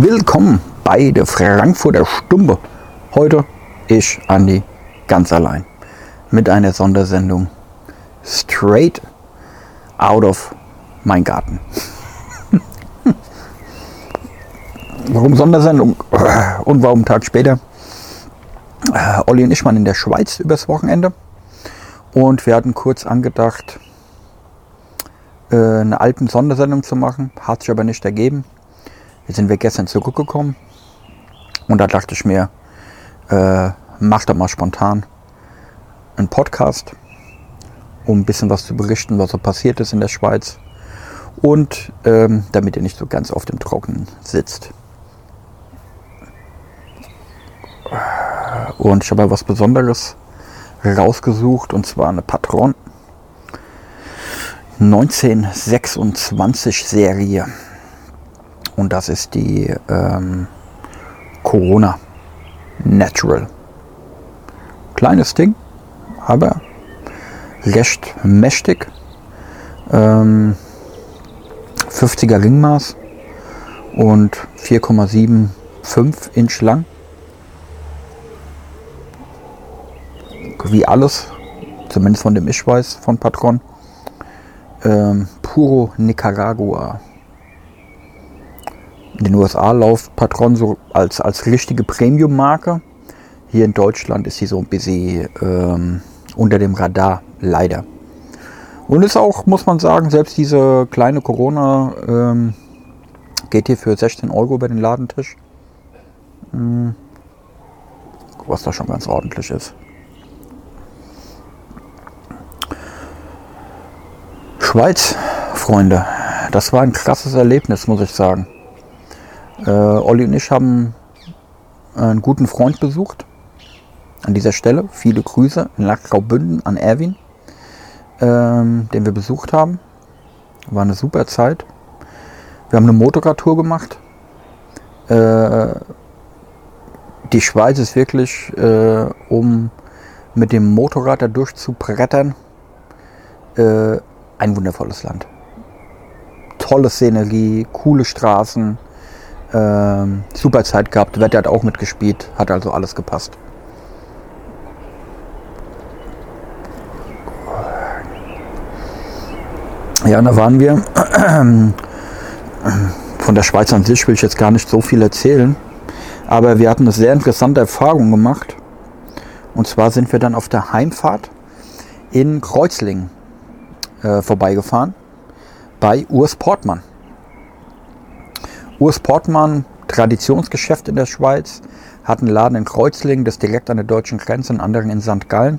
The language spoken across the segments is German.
Willkommen bei der Frankfurter Stumpe. Heute ich, Andi, ganz allein mit einer Sondersendung straight out of mein Garten. warum Sondersendung und warum Tag später? Äh, Olli und ich waren in der Schweiz übers Wochenende und wir hatten kurz angedacht, äh, eine alten Sondersendung zu machen, hat sich aber nicht ergeben. Jetzt sind wir gestern zurückgekommen und da dachte ich mir, äh, mach doch mal spontan einen Podcast, um ein bisschen was zu berichten, was so passiert ist in der Schweiz und ähm, damit ihr nicht so ganz auf dem Trockenen sitzt. Und ich habe was Besonderes rausgesucht und zwar eine Patron 1926 Serie. Und das ist die ähm, Corona Natural. Kleines Ding, aber recht mächtig. Ähm, 50er Ringmaß und 4,75 Inch lang. Wie alles, zumindest von dem ich weiß, von Patron. Ähm, Puro Nicaragua. In den USA läuft Patron so als, als richtige Premium-Marke. Hier in Deutschland ist sie so ein bisschen ähm, unter dem Radar, leider. Und ist auch, muss man sagen, selbst diese kleine Corona ähm, geht hier für 16 Euro über den Ladentisch. Hm. Was da schon ganz ordentlich ist. Schweiz, Freunde, das war ein krasses Erlebnis, muss ich sagen. Äh, Olli und ich haben einen guten Freund besucht. An dieser Stelle viele Grüße in Lachgraubünden an Erwin, ähm, den wir besucht haben. War eine super Zeit. Wir haben eine Motorradtour gemacht. Äh, die Schweiz ist wirklich, äh, um mit dem Motorrad da durchzubrettern, äh, ein wundervolles Land. Tolle Szenerie, coole Straßen, ähm, super Zeit gehabt, Wetter hat auch mitgespielt, hat also alles gepasst. Ja, da waren wir. Von der Schweiz an sich will ich jetzt gar nicht so viel erzählen. Aber wir hatten eine sehr interessante Erfahrung gemacht. Und zwar sind wir dann auf der Heimfahrt in Kreuzlingen äh, vorbeigefahren bei Urs Portmann. Urs Portmann, Traditionsgeschäft in der Schweiz, hat einen Laden in Kreuzlingen, das direkt an der deutschen Grenze, einen anderen in St. Gallen.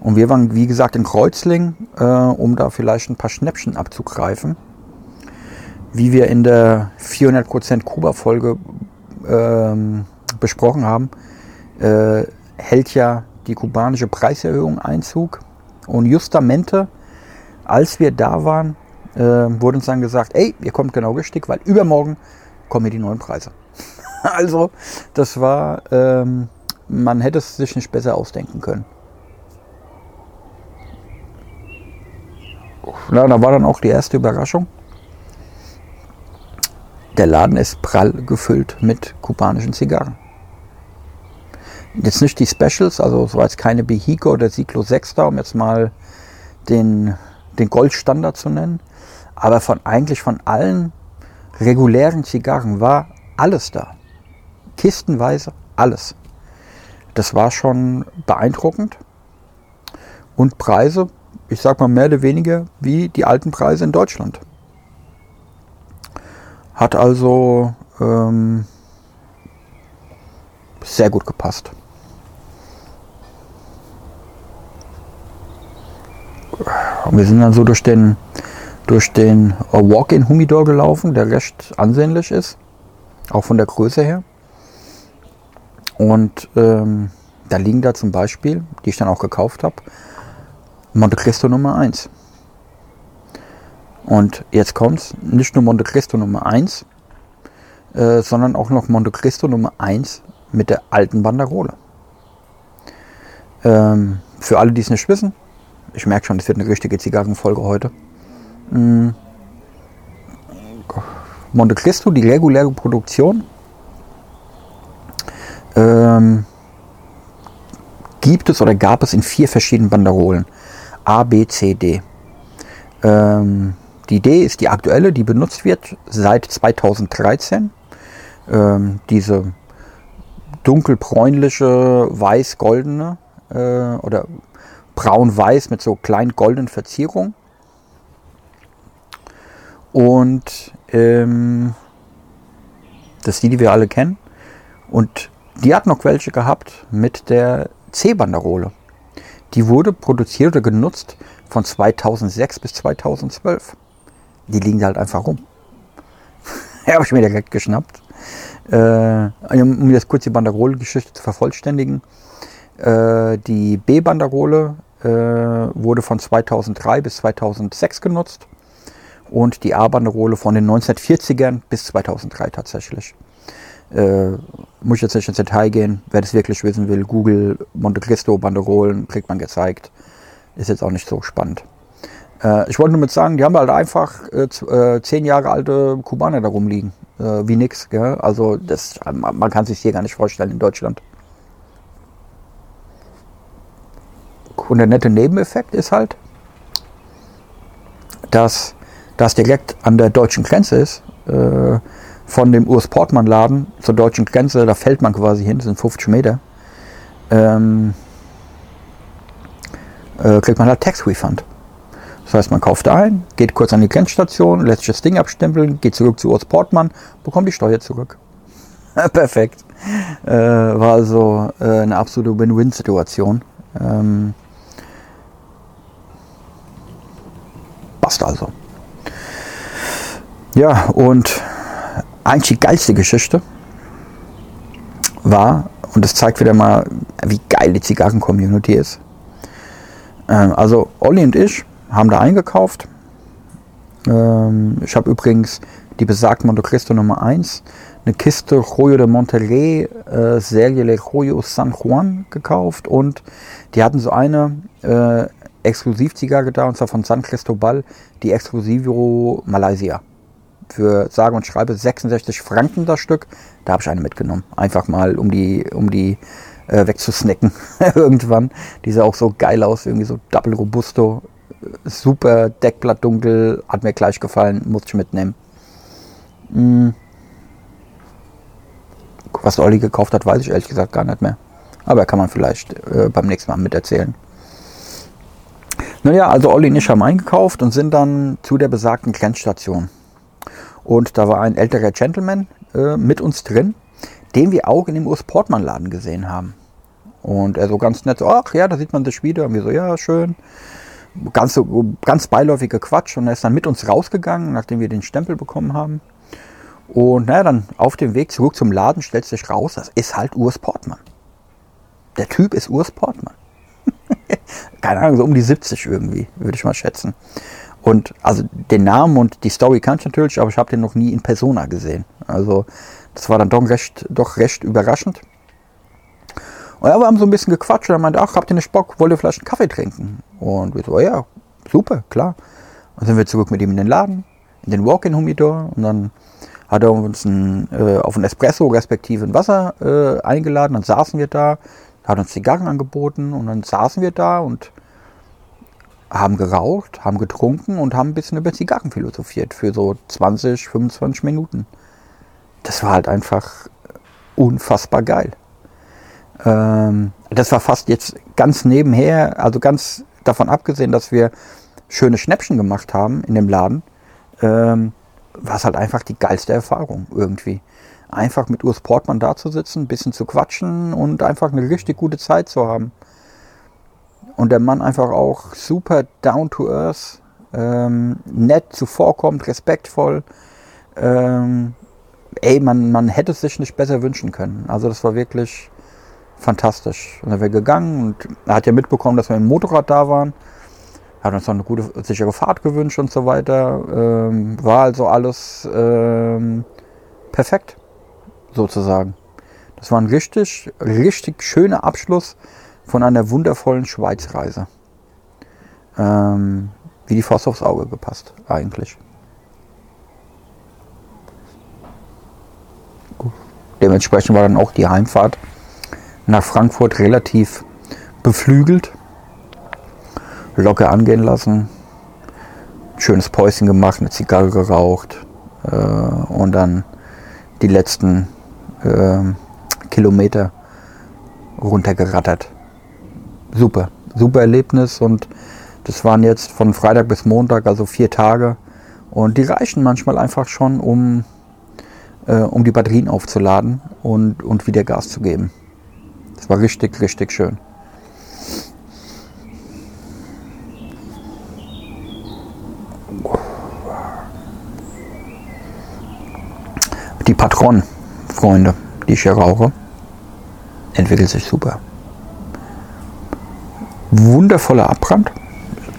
Und wir waren, wie gesagt, in Kreuzlingen, äh, um da vielleicht ein paar Schnäppchen abzugreifen. Wie wir in der 400% Kuba-Folge ähm, besprochen haben, äh, hält ja die kubanische Preiserhöhung Einzug. Und justamente, als wir da waren, äh, wurde uns dann gesagt, ey, ihr kommt genau richtig, weil übermorgen kommen hier die neuen Preise. also, das war, ähm, man hätte es sich nicht besser ausdenken können. Na, da war dann auch die erste Überraschung. Der Laden ist prall gefüllt mit kubanischen Zigarren. Jetzt nicht die Specials, also es war keine Behico oder Ciclo 6 da, um jetzt mal den, den Goldstandard zu nennen. Aber von eigentlich von allen regulären Zigarren war alles da. Kistenweise alles. Das war schon beeindruckend. Und Preise, ich sag mal mehr oder weniger wie die alten Preise in Deutschland. Hat also ähm, sehr gut gepasst. Und wir sind dann so durch den, durch den Walk-in Humidor gelaufen, der recht ansehnlich ist, auch von der Größe her. Und ähm, da liegen da zum Beispiel, die ich dann auch gekauft habe, Monte Cristo Nummer 1. Und jetzt kommt's, nicht nur Monte Cristo Nummer 1, äh, sondern auch noch Monte Cristo Nummer 1 mit der alten Banderole. Ähm, für alle, die es nicht wissen, ich merke schon, es wird eine richtige Zigarrenfolge heute. Mm. Monte Cristo, die reguläre Produktion, ähm, gibt es oder gab es in vier verschiedenen Banderolen. A, B, C, D. Ähm, die Idee ist die aktuelle, die benutzt wird seit 2013. Ähm, diese dunkelbräunliche, weiß-goldene äh, oder braun-weiß mit so kleinen goldenen Verzierungen. Und ähm, das ist die, die wir alle kennen. Und die hat noch welche gehabt mit der C-Banderole. Die wurde produziert oder genutzt von 2006 bis 2012. Die liegen halt einfach rum. ja, habe ich mir direkt geschnappt. Äh, um jetzt kurz die Banderole-Geschichte zu vervollständigen. Äh, die B-Banderole wurde von 2003 bis 2006 genutzt und die A-Banderole von den 1940ern bis 2003 tatsächlich. Äh, muss ich jetzt nicht ins Detail gehen. Wer das wirklich wissen will, Google Monte Cristo Banderolen, kriegt man gezeigt. Ist jetzt auch nicht so spannend. Äh, ich wollte nur mit sagen, die haben halt einfach äh, äh zehn Jahre alte Kubaner da rumliegen. Äh, wie nix. Gell? Also das, man kann sich hier gar nicht vorstellen in Deutschland. Und der nette Nebeneffekt ist halt, dass das direkt an der deutschen Grenze ist. Äh, von dem Urs Portmann Laden zur deutschen Grenze, da fällt man quasi hin, das sind 50 Meter, ähm, äh, kriegt man halt Tax Refund. Das heißt, man kauft ein, geht kurz an die Grenzstation, lässt sich das Ding abstempeln, geht zurück zu Urs Portmann, bekommt die Steuer zurück. Perfekt. Äh, war also äh, eine absolute Win-Win-Situation. Ähm, passt also. Ja, und eigentlich die geilste Geschichte war, und das zeigt wieder mal, wie geil die Zigarren-Community ist. Ähm, also Olli und ich haben da eingekauft. Ähm, ich habe übrigens die besagte Monte Cristo Nummer 1, eine Kiste Joyo de Monterrey, äh, Serie Le Joyo San Juan gekauft und die hatten so eine äh, Exklusivzigarre da, und zwar von San Cristobal, die Exclusivo Malaysia für sage und schreibe 66 Franken das Stück. Da habe ich eine mitgenommen. Einfach mal, um die, um die äh, wegzusnacken irgendwann. Die sah auch so geil aus, irgendwie so Double Robusto. Super Deckblatt dunkel, hat mir gleich gefallen, muss ich mitnehmen. Hm. Was Olli gekauft hat, weiß ich ehrlich gesagt gar nicht mehr. Aber kann man vielleicht äh, beim nächsten Mal miterzählen. Naja, also Olli und ich haben eingekauft und sind dann zu der besagten Grenzstation. Und da war ein älterer Gentleman äh, mit uns drin, den wir auch in dem Urs Portmann Laden gesehen haben. Und er so ganz nett so, ach ja, da sieht man dich wieder. Und wir so, ja, schön. Ganz, ganz beiläufige Quatsch. Und er ist dann mit uns rausgegangen, nachdem wir den Stempel bekommen haben. Und naja, dann auf dem Weg zurück zum Laden stellt sich raus, das ist halt Urs Portmann. Der Typ ist Urs Portmann. Keine Ahnung, so um die 70 irgendwie, würde ich mal schätzen. Und also den Namen und die Story kannte ich natürlich, aber ich habe den noch nie in Persona gesehen. Also das war dann doch recht, doch recht überraschend. Und ja, wir haben so ein bisschen gequatscht und er meinte, ach, habt ihr nicht Bock, wollt ihr vielleicht einen Kaffee trinken? Und wir so, ja, super, klar. Dann sind wir zurück mit ihm in den Laden, in den Walk-in-Humidor und dann hat er uns ein, äh, auf ein Espresso respektive ein Wasser äh, eingeladen. Dann saßen wir da, hat uns Zigarren angeboten und dann saßen wir da und haben geraucht, haben getrunken und haben ein bisschen über Zigarren philosophiert für so 20, 25 Minuten. Das war halt einfach unfassbar geil. Ähm, das war fast jetzt ganz nebenher, also ganz davon abgesehen, dass wir schöne Schnäppchen gemacht haben in dem Laden, ähm, war es halt einfach die geilste Erfahrung irgendwie. Einfach mit Urs Portmann da zu sitzen, ein bisschen zu quatschen und einfach eine richtig gute Zeit zu haben. Und der Mann einfach auch super down to earth, ähm, nett zuvorkommt, respektvoll. Ähm, ey, man, man hätte es sich nicht besser wünschen können. Also das war wirklich fantastisch. Und dann wäre gegangen und er hat ja mitbekommen, dass wir im Motorrad da waren. Hat uns noch eine gute, sichere Fahrt gewünscht und so weiter. Ähm, war also alles ähm, perfekt, sozusagen. Das war ein richtig, richtig schöner Abschluss von einer wundervollen Schweizreise. Ähm, wie die Faust aufs Auge gepasst, eigentlich. Dementsprechend war dann auch die Heimfahrt nach Frankfurt relativ beflügelt. Locker angehen lassen. Schönes Päuschen gemacht, eine Zigarre geraucht äh, und dann die letzten äh, Kilometer runtergerattert. Super, super Erlebnis und das waren jetzt von Freitag bis Montag, also vier Tage. Und die reichen manchmal einfach schon, um, äh, um die Batterien aufzuladen und, und wieder Gas zu geben. Das war richtig, richtig schön. Die Patron, Freunde, die ich hier rauche, entwickelt sich super. Wundervoller Abbrand.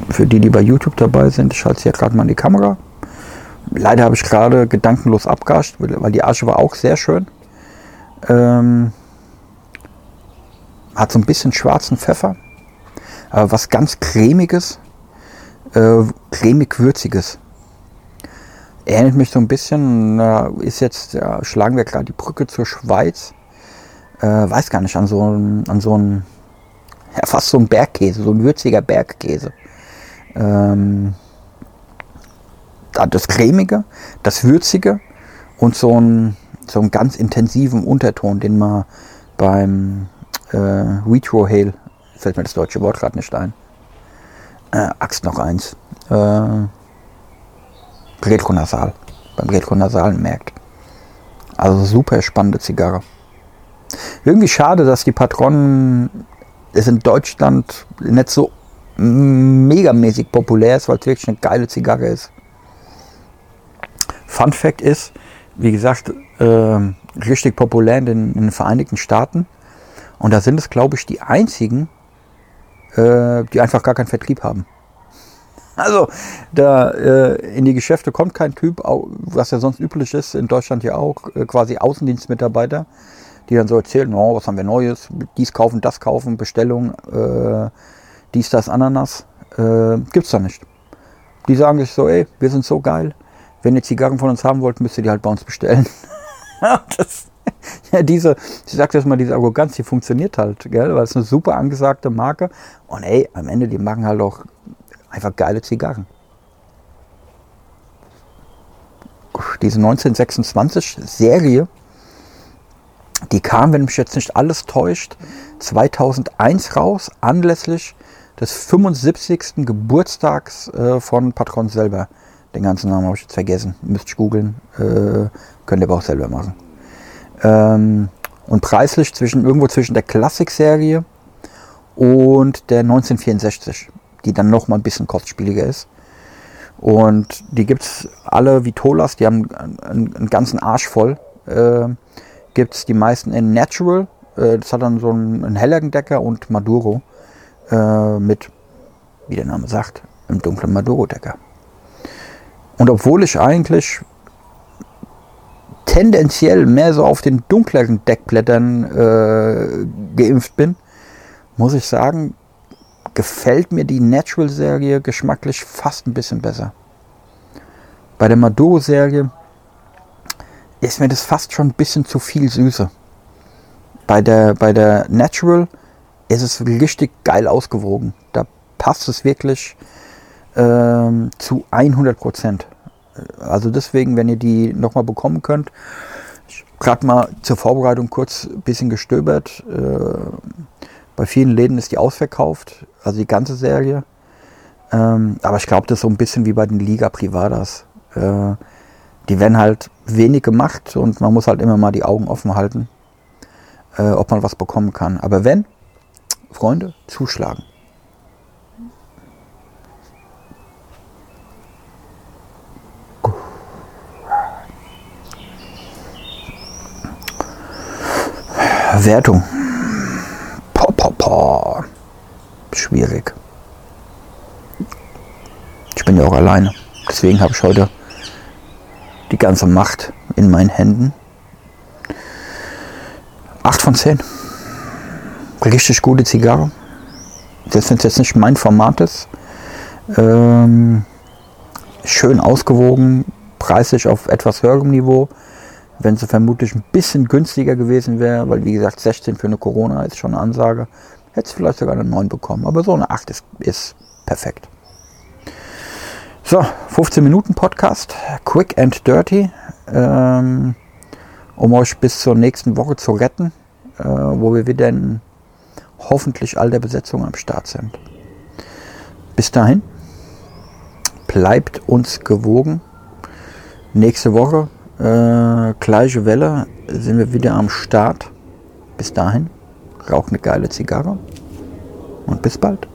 Für die, die bei YouTube dabei sind, ich halte sie ja gerade mal in die Kamera. Leider habe ich gerade gedankenlos abgascht, weil die Asche war auch sehr schön. Ähm, hat so ein bisschen schwarzen Pfeffer, aber was ganz cremiges, äh, cremig-würziges. Erinnert mich so ein bisschen, ist jetzt, schlagen wir gerade die Brücke zur Schweiz. Äh, weiß gar nicht, an so, an so ein, ja, fast so ein Bergkäse, so ein würziger Bergkäse. Ähm, das cremige, das würzige und so ein, so einen ganz intensiven Unterton, den man beim äh, Retrohale, fällt mir das deutsche Wort gerade nicht ein. Äh, Axt noch eins. Äh, Retronasal. Beim Retronasalen merkt. Also super spannende Zigarre. Irgendwie schade, dass die Patronen es in Deutschland nicht so megamäßig populär ist, weil es wirklich eine geile Zigarre ist. Fun Fact ist, wie gesagt, äh, richtig populär in den, in den Vereinigten Staaten. Und da sind es, glaube ich, die einzigen, äh, die einfach gar keinen Vertrieb haben. Also, da äh, in die Geschäfte kommt kein Typ, was ja sonst üblich ist, in Deutschland ja auch, äh, quasi Außendienstmitarbeiter, die dann so erzählen, oh, was haben wir Neues, dies kaufen, das kaufen, Bestellung, äh, dies, das, Ananas. Äh, gibt's da nicht. Die sagen sich so, ey, wir sind so geil, wenn ihr Zigarren von uns haben wollt, müsst ihr die halt bei uns bestellen. das, ja, diese, ich sag jetzt mal, diese Arroganz, die funktioniert halt, gell? weil es eine super angesagte Marke. Und ey, am Ende, die machen halt auch einfach geile Zigarren. Diese 1926 Serie, die kam, wenn mich jetzt nicht alles täuscht, 2001 raus, anlässlich des 75. Geburtstags äh, von Patron selber. Den ganzen Namen habe ich jetzt vergessen. Müsst ihr googeln. Äh, könnt ihr aber auch selber machen. Ähm, und preislich zwischen irgendwo zwischen der Klassik-Serie und der 1964, die dann noch mal ein bisschen kostspieliger ist. Und die gibt es alle wie Tolas, die haben einen, einen ganzen Arsch voll. Äh, gibt es die meisten in Natural, äh, das hat dann so einen, einen helleren Decker und Maduro äh, mit, wie der Name sagt, einem dunklen Maduro-Decker. Und obwohl ich eigentlich tendenziell mehr so auf den dunkleren Deckblättern äh, geimpft bin, muss ich sagen, gefällt mir die Natural-Serie geschmacklich fast ein bisschen besser. Bei der Maduro-Serie ist mir das fast schon ein bisschen zu viel Süße. Bei der, bei der Natural ist es richtig geil ausgewogen. Da passt es wirklich ähm, zu 100 Prozent. Also deswegen, wenn ihr die nochmal bekommen könnt, gerade mal zur Vorbereitung kurz ein bisschen gestöbert. Äh, bei vielen Läden ist die ausverkauft, also die ganze Serie. Ähm, aber ich glaube, das ist so ein bisschen wie bei den Liga Privadas. Äh, die werden halt wenig gemacht und man muss halt immer mal die Augen offen halten, äh, ob man was bekommen kann. Aber wenn, Freunde, zuschlagen. Wertung. Schwierig. Ich bin ja auch alleine. Deswegen habe ich heute die ganze Macht in meinen Händen. 8 von 10. Richtig gute Zigarre. Wenn es jetzt nicht mein Format ist. Ähm, schön ausgewogen, preislich auf etwas höherem Niveau. wenn sie vermutlich ein bisschen günstiger gewesen wäre, weil wie gesagt 16 für eine Corona ist schon eine Ansage, hätte es vielleicht sogar eine 9 bekommen. Aber so eine 8 ist, ist perfekt. So, 15 Minuten Podcast, quick and dirty, ähm, um euch bis zur nächsten Woche zu retten, äh, wo wir wieder in hoffentlich all der Besetzung am Start sind. Bis dahin, bleibt uns gewogen. Nächste Woche, äh, gleiche Welle, sind wir wieder am Start. Bis dahin, raucht eine geile Zigarre und bis bald.